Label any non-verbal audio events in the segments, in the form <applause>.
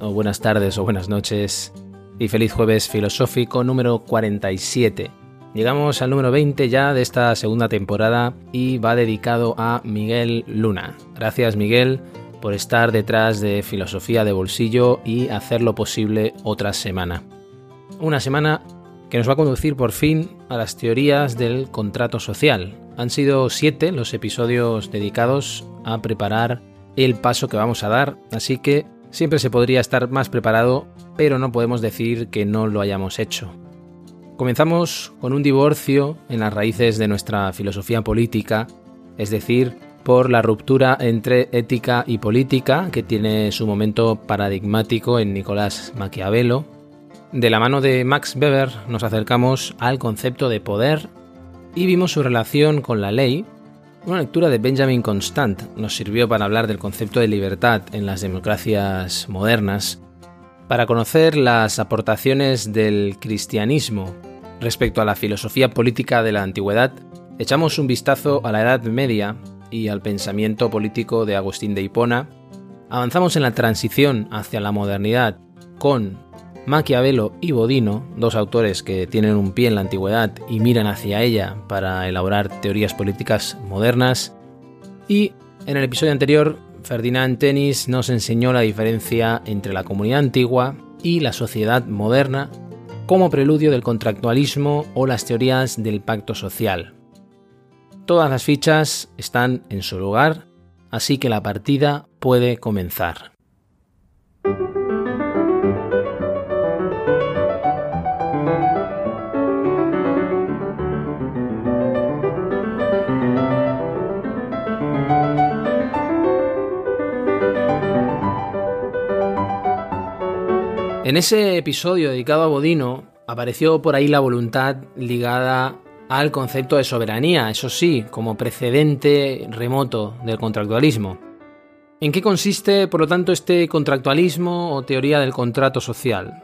O buenas tardes, o buenas noches, y feliz jueves filosófico número 47. Llegamos al número 20 ya de esta segunda temporada y va dedicado a Miguel Luna. Gracias Miguel por estar detrás de Filosofía de Bolsillo y hacerlo posible otra semana. Una semana que nos va a conducir por fin a las teorías del contrato social. Han sido siete los episodios dedicados a preparar el paso que vamos a dar, así que Siempre se podría estar más preparado, pero no podemos decir que no lo hayamos hecho. Comenzamos con un divorcio en las raíces de nuestra filosofía política, es decir, por la ruptura entre ética y política, que tiene su momento paradigmático en Nicolás Maquiavelo. De la mano de Max Weber nos acercamos al concepto de poder y vimos su relación con la ley, una lectura de Benjamin Constant nos sirvió para hablar del concepto de libertad en las democracias modernas, para conocer las aportaciones del cristianismo respecto a la filosofía política de la antigüedad, echamos un vistazo a la Edad Media y al pensamiento político de Agustín de Hipona, avanzamos en la transición hacia la modernidad con Maquiavelo y Bodino, dos autores que tienen un pie en la antigüedad y miran hacia ella para elaborar teorías políticas modernas. Y en el episodio anterior, Ferdinand Tenis nos enseñó la diferencia entre la comunidad antigua y la sociedad moderna como preludio del contractualismo o las teorías del pacto social. Todas las fichas están en su lugar, así que la partida puede comenzar. En ese episodio dedicado a Bodino apareció por ahí la voluntad ligada al concepto de soberanía, eso sí, como precedente remoto del contractualismo. ¿En qué consiste, por lo tanto, este contractualismo o teoría del contrato social?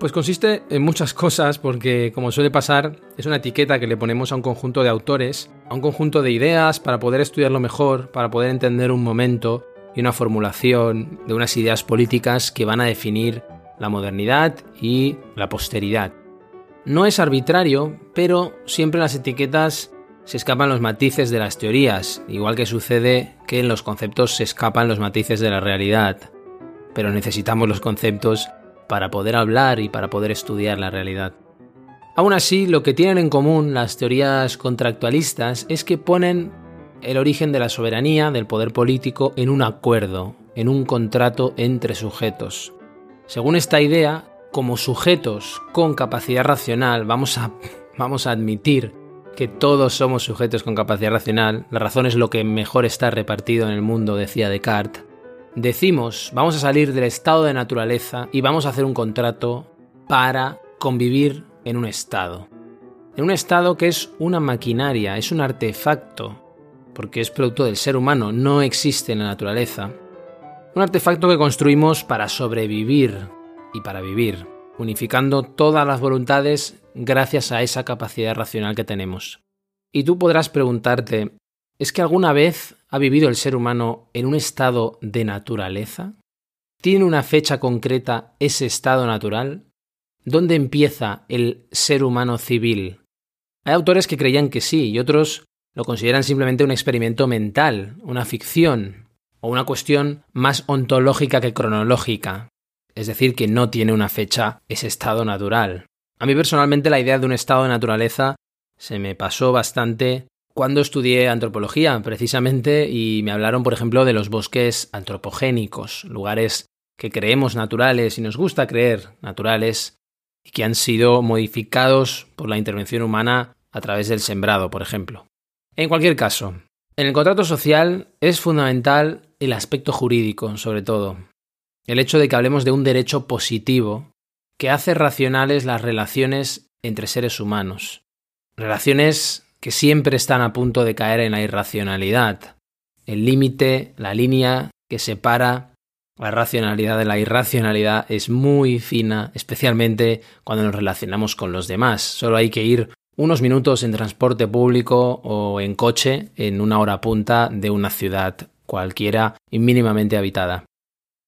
Pues consiste en muchas cosas porque, como suele pasar, es una etiqueta que le ponemos a un conjunto de autores, a un conjunto de ideas para poder estudiarlo mejor, para poder entender un momento y una formulación de unas ideas políticas que van a definir la modernidad y la posteridad. No es arbitrario, pero siempre las etiquetas se escapan los matices de las teorías, igual que sucede que en los conceptos se escapan los matices de la realidad. Pero necesitamos los conceptos para poder hablar y para poder estudiar la realidad. Aún así, lo que tienen en común las teorías contractualistas es que ponen el origen de la soberanía, del poder político, en un acuerdo, en un contrato entre sujetos. Según esta idea, como sujetos con capacidad racional, vamos a, <laughs> vamos a admitir que todos somos sujetos con capacidad racional, la razón es lo que mejor está repartido en el mundo, decía Descartes, decimos, vamos a salir del estado de naturaleza y vamos a hacer un contrato para convivir en un estado. En un estado que es una maquinaria, es un artefacto, porque es producto del ser humano, no existe en la naturaleza, un artefacto que construimos para sobrevivir y para vivir, unificando todas las voluntades gracias a esa capacidad racional que tenemos. Y tú podrás preguntarte, ¿es que alguna vez ha vivido el ser humano en un estado de naturaleza? ¿Tiene una fecha concreta ese estado natural? ¿Dónde empieza el ser humano civil? Hay autores que creían que sí y otros lo consideran simplemente un experimento mental, una ficción, o una cuestión más ontológica que cronológica, es decir, que no tiene una fecha ese estado natural. A mí personalmente la idea de un estado de naturaleza se me pasó bastante cuando estudié antropología, precisamente, y me hablaron, por ejemplo, de los bosques antropogénicos, lugares que creemos naturales y nos gusta creer naturales, y que han sido modificados por la intervención humana a través del sembrado, por ejemplo. En cualquier caso, En el contrato social es fundamental el aspecto jurídico, sobre todo. El hecho de que hablemos de un derecho positivo que hace racionales las relaciones entre seres humanos. Relaciones que siempre están a punto de caer en la irracionalidad. El límite, la línea que separa la racionalidad de la irracionalidad es muy fina, especialmente cuando nos relacionamos con los demás. Solo hay que ir unos minutos en transporte público o en coche en una hora punta de una ciudad cualquiera y mínimamente habitada.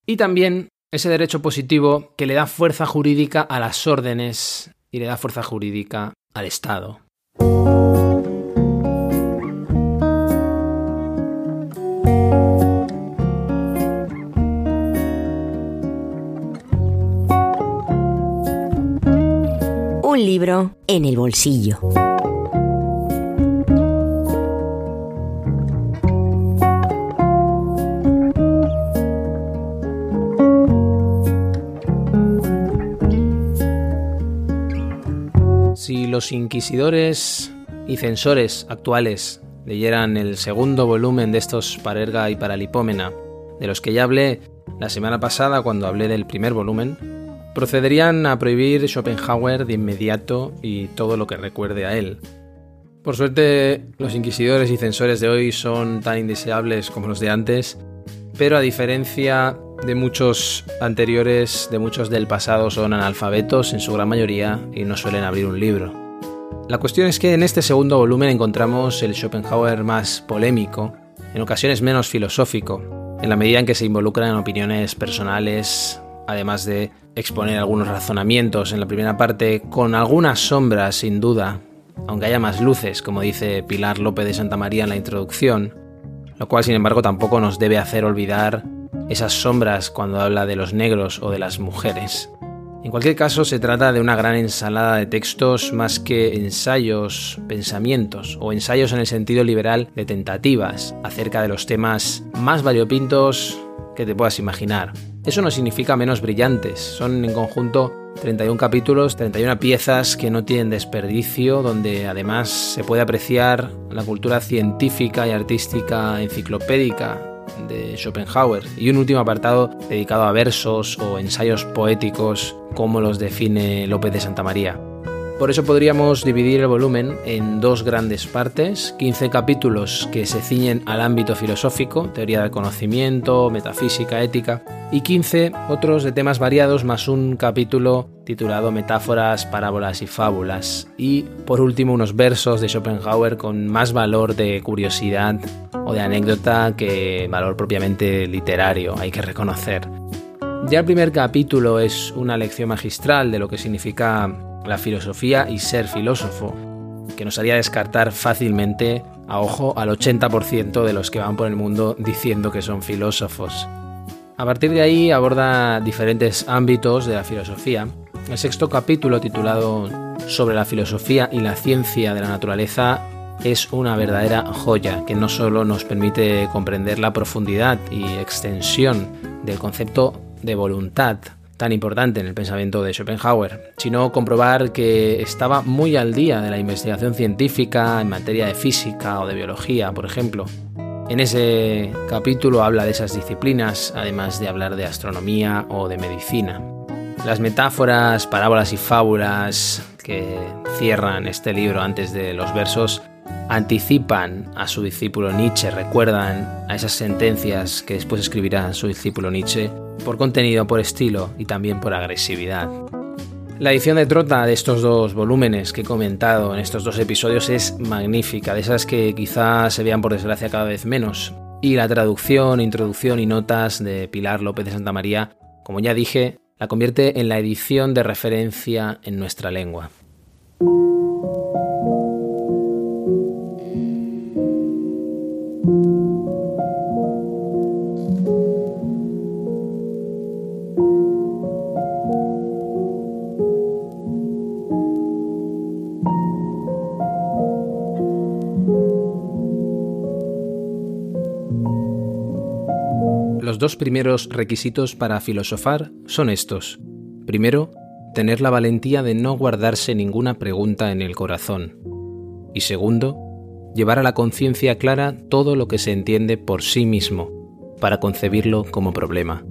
Y también ese derecho positivo que le da fuerza jurídica a las órdenes y le da fuerza jurídica al Estado. Un libro en el bolsillo. Si los inquisidores y censores actuales leyeran el segundo volumen de estos Parerga y Paralipómena, de los que ya hablé la semana pasada cuando hablé del primer volumen, procederían a prohibir Schopenhauer de inmediato y todo lo que recuerde a él. Por suerte, los inquisidores y censores de hoy son tan indeseables como los de antes, pero a diferencia de muchos anteriores, de muchos del pasado, son analfabetos en su gran mayoría y no suelen abrir un libro. La cuestión es que en este segundo volumen encontramos el Schopenhauer más polémico, en ocasiones menos filosófico, en la medida en que se involucran en opiniones personales, además de exponer algunos razonamientos en la primera parte, con algunas sombras sin duda, aunque haya más luces, como dice Pilar López de Santa María en la introducción, lo cual sin embargo tampoco nos debe hacer olvidar esas sombras cuando habla de los negros o de las mujeres. En cualquier caso, se trata de una gran ensalada de textos más que ensayos, pensamientos o ensayos en el sentido liberal de tentativas acerca de los temas más variopintos que te puedas imaginar. Eso no significa menos brillantes, son en conjunto 31 capítulos, 31 piezas que no tienen desperdicio, donde además se puede apreciar la cultura científica y artística enciclopédica de Schopenhauer y un último apartado dedicado a versos o ensayos poéticos como los define López de Santa María. Por eso podríamos dividir el volumen en dos grandes partes, 15 capítulos que se ciñen al ámbito filosófico, teoría del conocimiento, metafísica, ética, y 15 otros de temas variados más un capítulo titulado Metáforas, parábolas y fábulas, y por último unos versos de Schopenhauer con más valor de curiosidad o de anécdota que valor propiamente literario, hay que reconocer. Ya el primer capítulo es una lección magistral de lo que significa la filosofía y ser filósofo, que nos haría descartar fácilmente, a ojo, al 80% de los que van por el mundo diciendo que son filósofos. A partir de ahí aborda diferentes ámbitos de la filosofía. El sexto capítulo, titulado Sobre la filosofía y la ciencia de la naturaleza, es una verdadera joya que no solo nos permite comprender la profundidad y extensión del concepto de voluntad, tan importante en el pensamiento de Schopenhauer, sino comprobar que estaba muy al día de la investigación científica en materia de física o de biología, por ejemplo. En ese capítulo habla de esas disciplinas, además de hablar de astronomía o de medicina. Las metáforas, parábolas y fábulas que cierran este libro antes de los versos anticipan a su discípulo Nietzsche, recuerdan a esas sentencias que después escribirá su discípulo Nietzsche por contenido, por estilo y también por agresividad. La edición de Trota de estos dos volúmenes que he comentado en estos dos episodios es magnífica, de esas que quizás se vean por desgracia cada vez menos. Y la traducción, introducción y notas de Pilar López de Santa María, como ya dije, la convierte en la edición de referencia en nuestra lengua. Dos primeros requisitos para filosofar son estos. Primero, tener la valentía de no guardarse ninguna pregunta en el corazón. Y segundo, llevar a la conciencia clara todo lo que se entiende por sí mismo, para concebirlo como problema.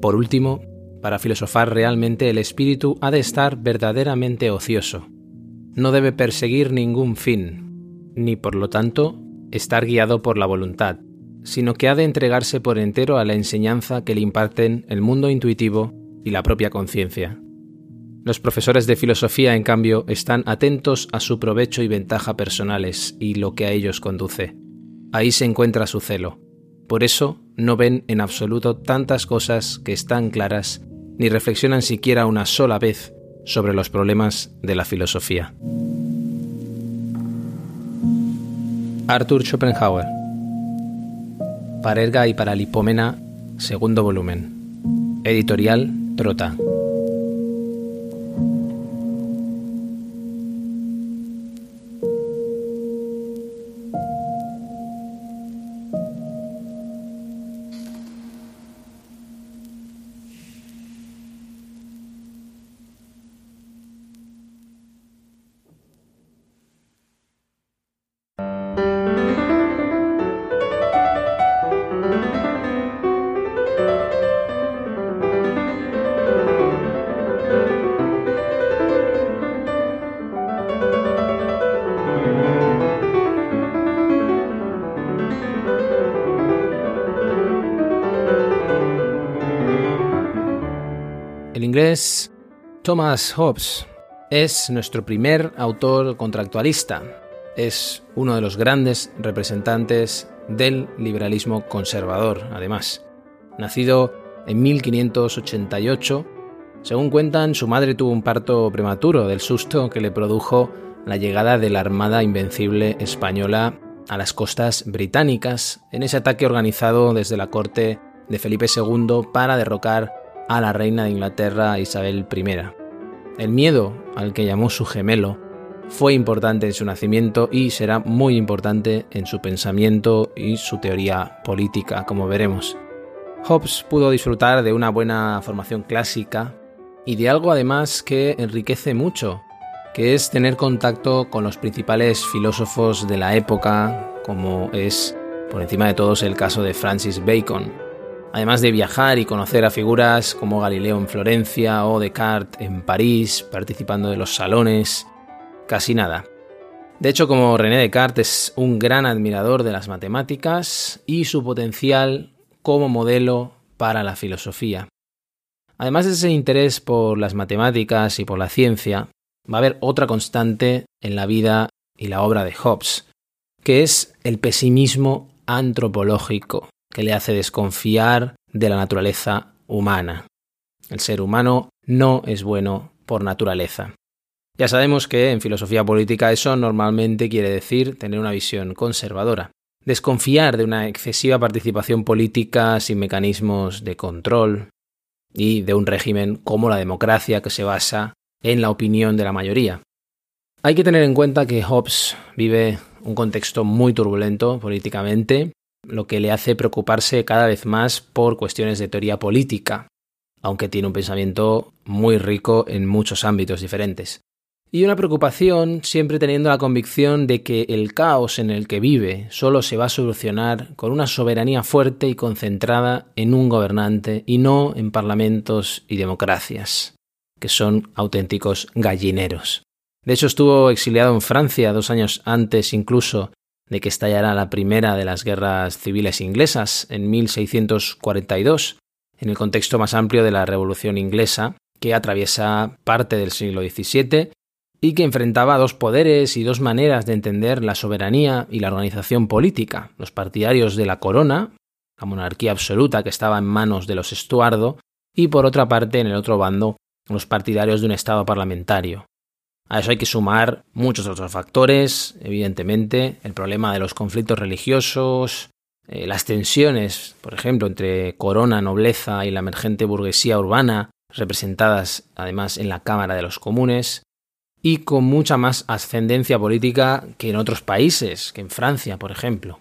Por último, para filosofar realmente el espíritu ha de estar verdaderamente ocioso. No debe perseguir ningún fin, ni por lo tanto estar guiado por la voluntad, sino que ha de entregarse por entero a la enseñanza que le imparten el mundo intuitivo y la propia conciencia. Los profesores de filosofía, en cambio, están atentos a su provecho y ventaja personales y lo que a ellos conduce. Ahí se encuentra su celo. Por eso no ven en absoluto tantas cosas que están claras, ni reflexionan siquiera una sola vez sobre los problemas de la filosofía. Arthur Schopenhauer Parerga y Paralipómena, segundo volumen. Editorial Trota. Thomas Hobbes es nuestro primer autor contractualista. Es uno de los grandes representantes del liberalismo conservador, además. Nacido en 1588, según cuentan, su madre tuvo un parto prematuro del susto que le produjo la llegada de la Armada Invencible Española a las costas británicas en ese ataque organizado desde la corte de Felipe II para derrocar a la reina de Inglaterra Isabel I. El miedo al que llamó su gemelo fue importante en su nacimiento y será muy importante en su pensamiento y su teoría política, como veremos. Hobbes pudo disfrutar de una buena formación clásica y de algo además que enriquece mucho, que es tener contacto con los principales filósofos de la época, como es por encima de todos el caso de Francis Bacon además de viajar y conocer a figuras como Galileo en Florencia o Descartes en París, participando de los salones, casi nada. De hecho, como René Descartes es un gran admirador de las matemáticas y su potencial como modelo para la filosofía. Además de ese interés por las matemáticas y por la ciencia, va a haber otra constante en la vida y la obra de Hobbes, que es el pesimismo antropológico que le hace desconfiar de la naturaleza humana. El ser humano no es bueno por naturaleza. Ya sabemos que en filosofía política eso normalmente quiere decir tener una visión conservadora, desconfiar de una excesiva participación política sin mecanismos de control y de un régimen como la democracia que se basa en la opinión de la mayoría. Hay que tener en cuenta que Hobbes vive un contexto muy turbulento políticamente lo que le hace preocuparse cada vez más por cuestiones de teoría política, aunque tiene un pensamiento muy rico en muchos ámbitos diferentes. Y una preocupación siempre teniendo la convicción de que el caos en el que vive solo se va a solucionar con una soberanía fuerte y concentrada en un gobernante y no en parlamentos y democracias, que son auténticos gallineros. De hecho, estuvo exiliado en Francia dos años antes incluso de que estallará la primera de las guerras civiles inglesas en 1642, en el contexto más amplio de la Revolución inglesa, que atraviesa parte del siglo XVII y que enfrentaba dos poderes y dos maneras de entender la soberanía y la organización política, los partidarios de la corona, la monarquía absoluta que estaba en manos de los Estuardo, y por otra parte, en el otro bando, los partidarios de un Estado parlamentario, a eso hay que sumar muchos otros factores, evidentemente, el problema de los conflictos religiosos, eh, las tensiones, por ejemplo, entre corona, nobleza y la emergente burguesía urbana, representadas además en la Cámara de los Comunes, y con mucha más ascendencia política que en otros países, que en Francia, por ejemplo.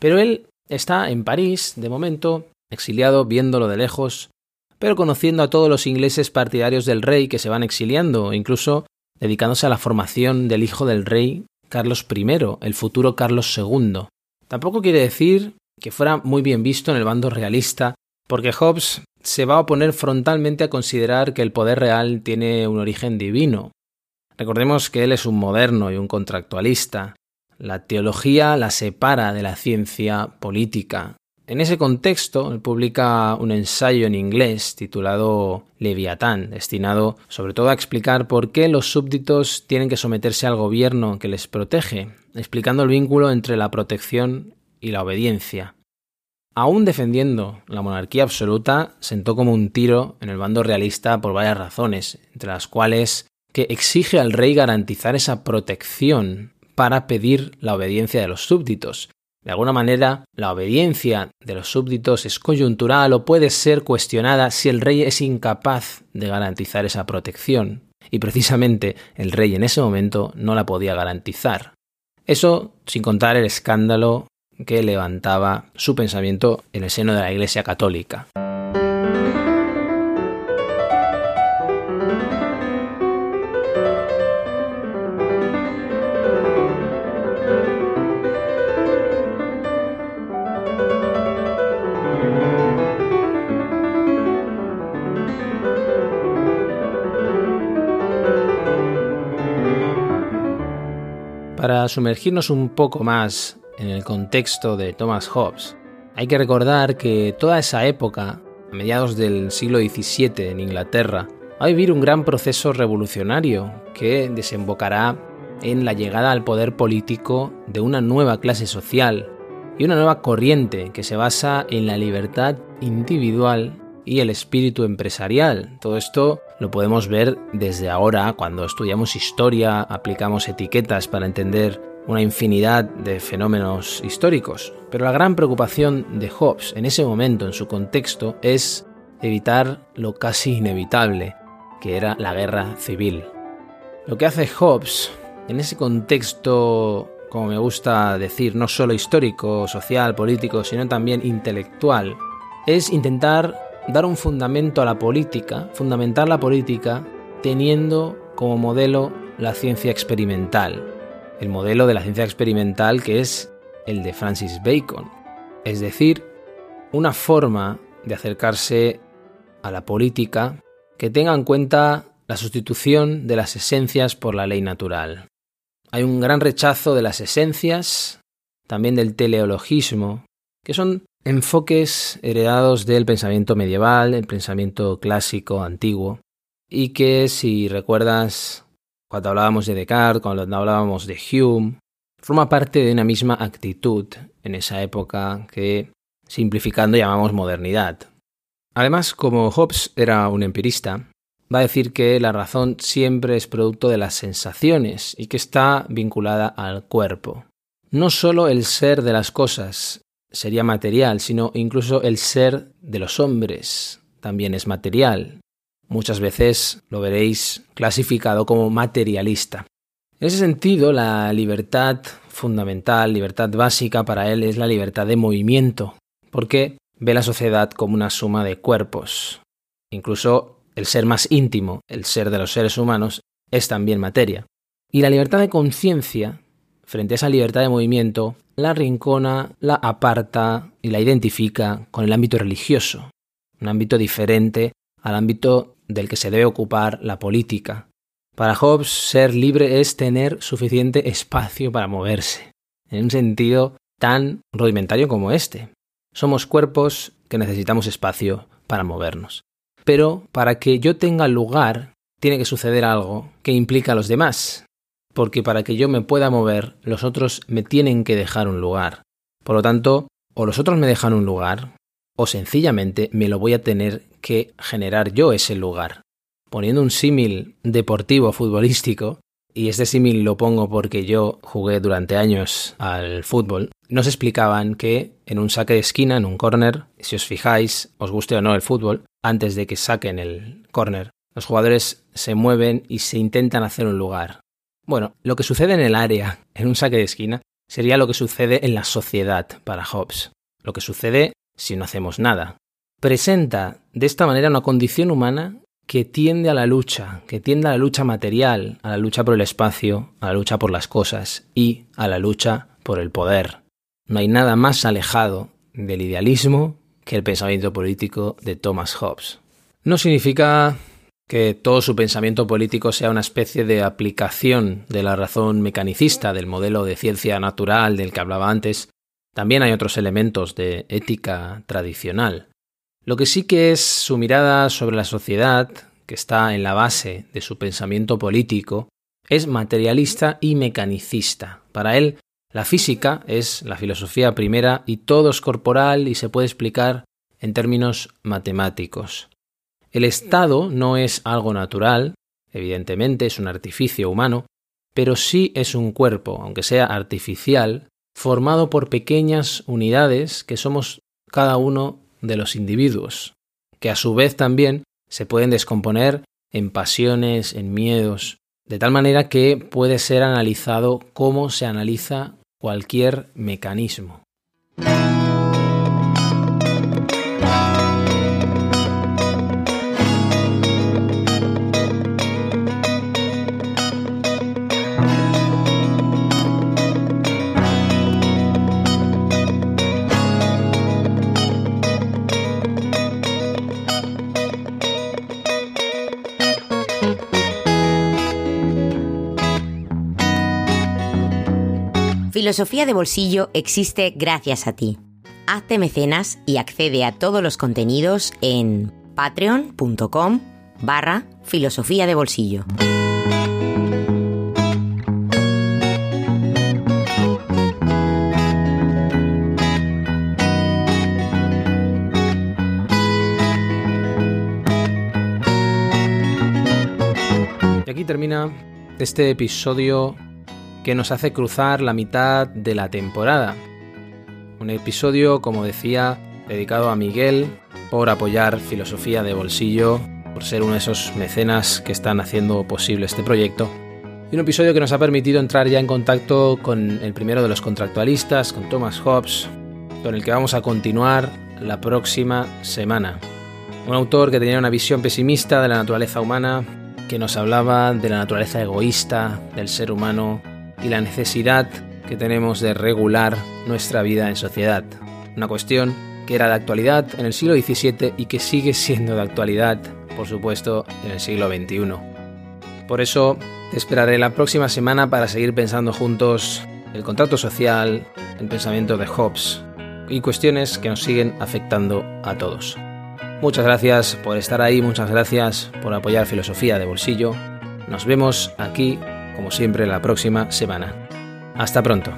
Pero él está en París, de momento, exiliado, viéndolo de lejos, pero conociendo a todos los ingleses partidarios del rey que se van exiliando, incluso dedicándose a la formación del hijo del rey Carlos I, el futuro Carlos II. Tampoco quiere decir que fuera muy bien visto en el bando realista, porque Hobbes se va a oponer frontalmente a considerar que el poder real tiene un origen divino. Recordemos que él es un moderno y un contractualista. La teología la separa de la ciencia política. En ese contexto, él publica un ensayo en inglés titulado Leviatán, destinado sobre todo a explicar por qué los súbditos tienen que someterse al gobierno que les protege, explicando el vínculo entre la protección y la obediencia. Aún defendiendo la monarquía absoluta, sentó como un tiro en el bando realista por varias razones, entre las cuales que exige al rey garantizar esa protección para pedir la obediencia de los súbditos, de alguna manera, la obediencia de los súbditos es coyuntural o puede ser cuestionada si el rey es incapaz de garantizar esa protección. Y precisamente el rey en ese momento no la podía garantizar. Eso sin contar el escándalo que levantaba su pensamiento en el seno de la Iglesia católica. Para sumergirnos un poco más en el contexto de Thomas Hobbes, hay que recordar que toda esa época, a mediados del siglo XVII en Inglaterra, va a vivir un gran proceso revolucionario que desembocará en la llegada al poder político de una nueva clase social y una nueva corriente que se basa en la libertad individual y el espíritu empresarial. Todo esto lo podemos ver desde ahora cuando estudiamos historia, aplicamos etiquetas para entender una infinidad de fenómenos históricos. Pero la gran preocupación de Hobbes en ese momento, en su contexto, es evitar lo casi inevitable, que era la guerra civil. Lo que hace Hobbes en ese contexto, como me gusta decir, no solo histórico, social, político, sino también intelectual, es intentar dar un fundamento a la política, fundamentar la política teniendo como modelo la ciencia experimental. El modelo de la ciencia experimental que es el de Francis Bacon. Es decir, una forma de acercarse a la política que tenga en cuenta la sustitución de las esencias por la ley natural. Hay un gran rechazo de las esencias, también del teleologismo, que son enfoques heredados del pensamiento medieval, el pensamiento clásico antiguo, y que si recuerdas cuando hablábamos de Descartes, cuando hablábamos de Hume, forma parte de una misma actitud en esa época que, simplificando, llamamos modernidad. Además, como Hobbes era un empirista, va a decir que la razón siempre es producto de las sensaciones y que está vinculada al cuerpo. No solo el ser de las cosas sería material, sino incluso el ser de los hombres también es material. Muchas veces lo veréis clasificado como materialista. En ese sentido, la libertad fundamental, libertad básica para él es la libertad de movimiento, porque ve la sociedad como una suma de cuerpos. Incluso el ser más íntimo, el ser de los seres humanos, es también materia. Y la libertad de conciencia frente a esa libertad de movimiento, la rincona, la aparta y la identifica con el ámbito religioso, un ámbito diferente al ámbito del que se debe ocupar la política. Para Hobbes, ser libre es tener suficiente espacio para moverse, en un sentido tan rudimentario como este. Somos cuerpos que necesitamos espacio para movernos. Pero para que yo tenga lugar, tiene que suceder algo que implica a los demás, porque para que yo me pueda mover, los otros me tienen que dejar un lugar. Por lo tanto, o los otros me dejan un lugar, o sencillamente me lo voy a tener que generar yo ese lugar. Poniendo un símil deportivo futbolístico, y este símil lo pongo porque yo jugué durante años al fútbol, nos explicaban que en un saque de esquina, en un córner, si os fijáis, os guste o no el fútbol, antes de que saquen el córner, los jugadores se mueven y se intentan hacer un lugar. Bueno, lo que sucede en el área, en un saque de esquina, sería lo que sucede en la sociedad para Hobbes. Lo que sucede si no hacemos nada. Presenta de esta manera una condición humana que tiende a la lucha, que tiende a la lucha material, a la lucha por el espacio, a la lucha por las cosas y a la lucha por el poder. No hay nada más alejado del idealismo que el pensamiento político de Thomas Hobbes. No significa que todo su pensamiento político sea una especie de aplicación de la razón mecanicista, del modelo de ciencia natural del que hablaba antes. También hay otros elementos de ética tradicional. Lo que sí que es su mirada sobre la sociedad, que está en la base de su pensamiento político, es materialista y mecanicista. Para él, la física es la filosofía primera y todo es corporal y se puede explicar en términos matemáticos. El estado no es algo natural, evidentemente es un artificio humano, pero sí es un cuerpo, aunque sea artificial, formado por pequeñas unidades que somos cada uno de los individuos, que a su vez también se pueden descomponer en pasiones, en miedos, de tal manera que puede ser analizado como se analiza cualquier mecanismo. Filosofía de Bolsillo existe gracias a ti. Hazte mecenas y accede a todos los contenidos en patreon.com barra filosofía de bolsillo. Y aquí termina este episodio que nos hace cruzar la mitad de la temporada. Un episodio, como decía, dedicado a Miguel por apoyar Filosofía de Bolsillo, por ser uno de esos mecenas que están haciendo posible este proyecto. Y un episodio que nos ha permitido entrar ya en contacto con el primero de los contractualistas, con Thomas Hobbes, con el que vamos a continuar la próxima semana. Un autor que tenía una visión pesimista de la naturaleza humana, que nos hablaba de la naturaleza egoísta del ser humano y la necesidad que tenemos de regular nuestra vida en sociedad. Una cuestión que era de actualidad en el siglo XVII y que sigue siendo de actualidad, por supuesto, en el siglo XXI. Por eso te esperaré la próxima semana para seguir pensando juntos el contrato social, el pensamiento de Hobbes y cuestiones que nos siguen afectando a todos. Muchas gracias por estar ahí, muchas gracias por apoyar Filosofía de Bolsillo. Nos vemos aquí como siempre, la próxima semana. Hasta pronto.